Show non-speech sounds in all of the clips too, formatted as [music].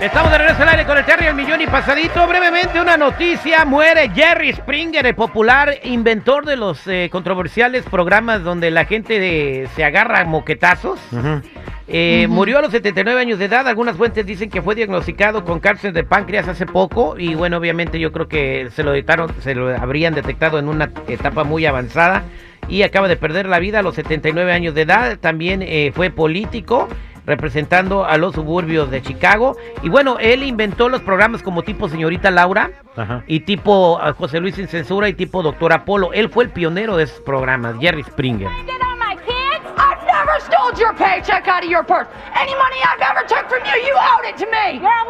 Estamos de regreso al aire con el Terry el millón y pasadito. Brevemente una noticia. Muere Jerry Springer, el popular inventor de los eh, controversiales programas donde la gente de- se agarra a moquetazos. Eh, Murió a los 79 años de edad. Algunas fuentes dicen que fue diagnosticado con cáncer de páncreas hace poco. Y bueno, obviamente yo creo que se lo, se lo habrían detectado en una etapa muy avanzada. Y acaba de perder la vida a los 79 años de edad. También eh, fue político representando a los suburbios de Chicago. Y bueno, él inventó los programas como tipo Señorita Laura Ajá. y tipo ah, José Luis Sin Censura y tipo Doctor Apolo. Él fue el pionero de esos programas, Jerry Springer. Never stole your paycheck out of your purse. Any money I've ever took from you, you owed it to me. You're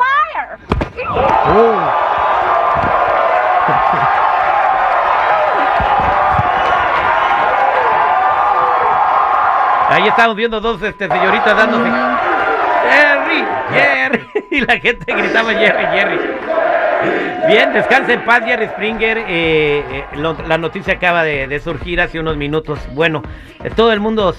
estamos viendo dos este, señoritas dándose. Jerry, Jerry. [laughs] Y la gente gritaba Jerry, Jerry. Bien, descansa en paz, Jerry Springer. Eh, eh, la noticia acaba de, surgir hace unos minutos. Bueno, eh, todo el mundo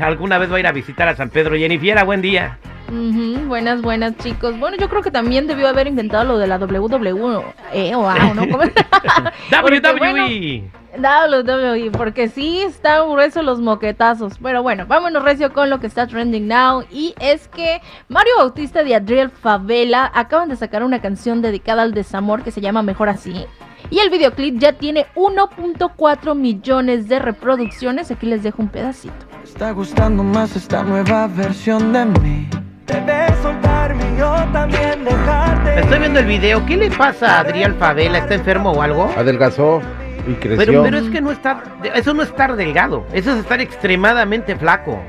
alguna vez va a ir a visitar a San Pedro. Jennifiera, buen día. Buenas, buenas chicos. Bueno, yo creo que también debió haber inventado lo de la WWE eh, o ¿no? WWE. [laughs] [laughs] WWE, porque sí están gruesos los moquetazos. Pero bueno, vámonos recio con lo que está trending now. Y es que Mario Bautista y Adriel Favela acaban de sacar una canción dedicada al desamor que se llama Mejor Así. Y el videoclip ya tiene 1.4 millones de reproducciones. Aquí les dejo un pedacito. Está gustando más esta nueva versión de mí. Debes soltarme y yo también dejarte. Estoy viendo el video. ¿Qué le pasa a Adriel Favela? ¿Está enfermo o algo? Adelgazó y creció. Pero, pero es que no está, eso no es estar delgado, eso es estar extremadamente flaco.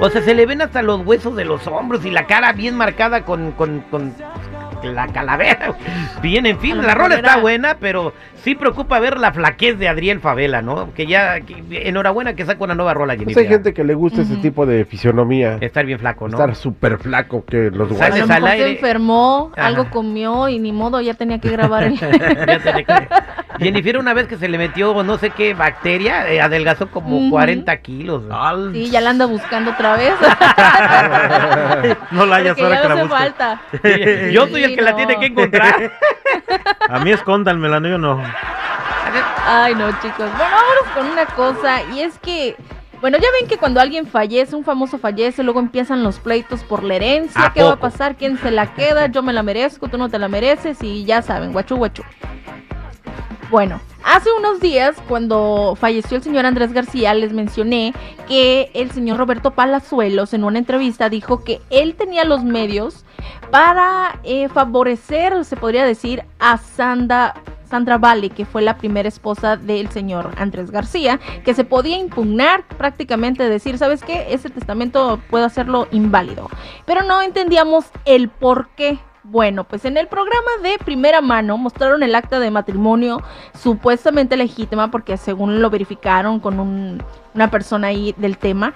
O sea, se le ven hasta los huesos de los hombros y la cara bien marcada con, con, con la calavera. Bien, en fin, la rola está buena, pero sí preocupa ver la flaquez de Adriel Favela, ¿no? Que ya, que- enhorabuena que saca una nueva rola, Pues Jennifer. hay gente que le gusta ese tipo de fisionomía. Estar bien flaco, ¿no? Estar súper flaco que los guantes. al se enfermó, Ajá. algo comió y ni modo, ya tenía que grabar el... [laughs] Ya tenía que- Jennifer una vez que se le metió no sé qué bacteria, eh, adelgazó como Ujú. 40 kilos. Sí, ya la anda buscando otra vez. [laughs] [laughs] No la hayas ahora que no la hace busque. falta. Yo soy el Que la tiene que encontrar. [laughs] A mí escóndanmela, no, yo no. Ay, no, chicos. Bueno, vámonos con una cosa. Y es que, bueno, ya ven que cuando alguien fallece, un famoso fallece, luego empiezan los pleitos por la herencia. ¿A ¿Qué va a pasar? ¿Quién se la queda? Yo me la merezco, tú no te la mereces. Y ya saben, guachu, guachu. Bueno, hace unos días, cuando falleció el señor Andrés García, les mencioné que el señor Roberto Palazuelos en una entrevista dijo que él tenía los medios para eh, favorecer, se podría decir, a Sandra, Sandra que fue la primera esposa del señor Andrés García, que se podía impugnar prácticamente, decir, ¿sabes qué? Ese testamento puedo hacerlo inválido. Pero no entendíamos el por qué. Bueno, pues en el programa de primera mano mostraron el acta de matrimonio supuestamente legítima porque según lo verificaron con un- una persona ahí del tema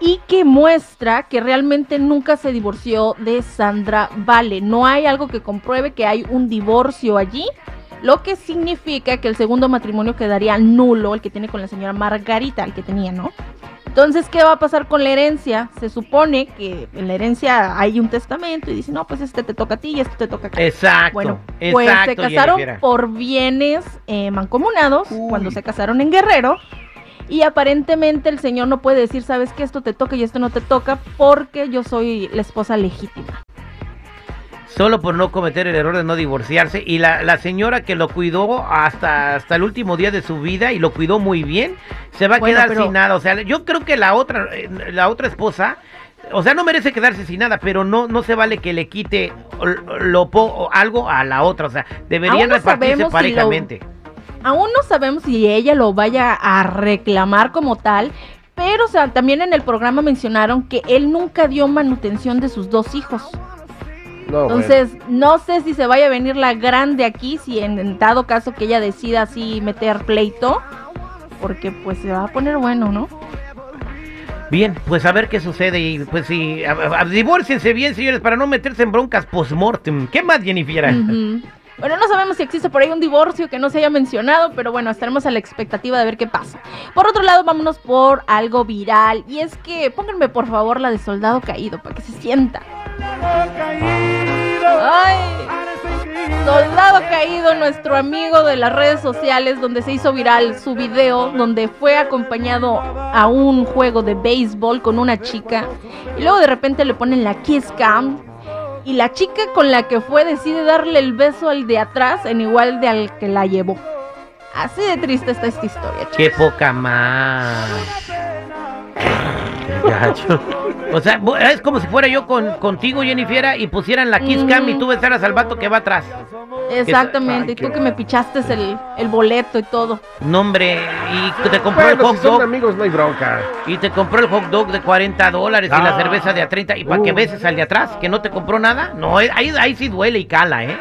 y que muestra que realmente nunca se divorció de Sandra Vale. No hay algo que compruebe que hay un divorcio allí, lo que significa que el segundo matrimonio quedaría nulo, el que tiene con la señora Margarita, el que tenía, ¿no? Entonces, ¿qué va a pasar con la herencia? Se supone que en la herencia hay un testamento y dice, no, pues este te toca a ti y este te toca a ti. Exacto. Bueno, pues exacto, se casaron por bienes eh, mancomunados cuando se casaron en Guerrero. Y aparentemente el señor no puede decir, sabes que esto te toca y esto no te toca porque yo soy la esposa legítima. Solo por no cometer el error de no divorciarse. Y la, la señora que lo cuidó hasta, hasta el último día de su vida y lo cuidó muy bien, se va a Bueno, quedar pero- sin nada. O sea, yo creo que la otra, eh, la otra esposa, o sea, no merece quedarse sin nada, pero no, no se vale que le quite lo, algo a la otra. O sea, deberían repartirse sabemos si lo- parejamente. Aún no sabemos si ella lo vaya a reclamar como tal, pero o sea, también en el programa mencionaron que él nunca dio manutención de sus dos hijos. No, bueno. Entonces, no sé si se vaya a venir la grande aquí, si en, en dado caso que ella decida así meter pleito, porque pues se va a poner bueno, ¿no? Bien, pues a ver qué sucede y pues sí, divórciense bien, señores, para no meterse en broncas post-mortem. ¿Qué más, Jennifer? Ujú. Bueno, no sabemos si existe por ahí un divorcio que no se haya mencionado, pero bueno, estaremos a la expectativa de ver qué pasa. Por otro lado, vámonos por algo viral. Y es que pónganme por favor la de Soldado Caído para que se sienta. ¡Ay! Soldado Caído, nuestro amigo de las redes sociales, donde se hizo viral su video, donde fue acompañado a un juego de béisbol con una chica. Y luego de repente le ponen la kiss cam. Y la chica con la que fue decide darle el beso al de atrás en igual de al que la llevó. Así de triste está esta historia, chicos. Qué poca más. Qué gacho. O sea, es como si fuera yo con, contigo, Jennifer, y pusieran la kiss cam y tú besaras al vato que va atrás. Exactamente, Ay, y tú que me pichaste el, el boleto y todo. No, hombre, y te compró el hot si son dog. amigos no hay bronca. Y te compró el hot dog de 40 dólares y la Ah. cerveza de a 30. Y para que Uh. beses al de atrás, que no te compró nada. No, ahí, ahí sí duele y cala, ¿eh?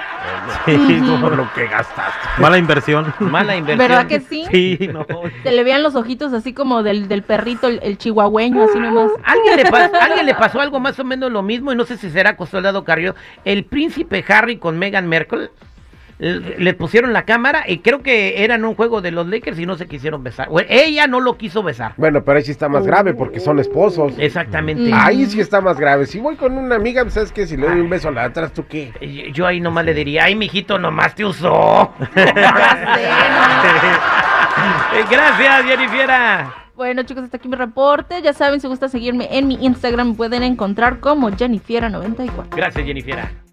Sí, Por lo que gastaste. Mala inversión. Mala inversión. ¿Verdad que sí? Sí, no. Se le veían los ojitos así como del, del perrito, el, el chihuahueño, así nomás. ¿Alguien le, pas- alguien le pasó algo más o menos lo mismo y no sé si será con Soldado Carrillo. El príncipe Harry con Meghan Merkel l- le pusieron la cámara y creo que eran un juego de los Lakers y no se quisieron besar. Ella no lo quiso besar. Bueno, pero ahí sí está más grave porque son esposos. Exactamente. Mm. Ahí sí está más grave. Si voy con una amiga, pues, ¿sabes qué? Si le doy un beso a la de atrás, ¿tú qué? Yo ahí nomás le diría, ay, mijito, nomás te usó. Eh, [laughs] Gracias, Jennifer. Bueno, chicos, hasta aquí mi reporte. Ya saben, si gusta seguirme en mi Instagram, me pueden encontrar como Jennifiera94. Gracias, Jennifer.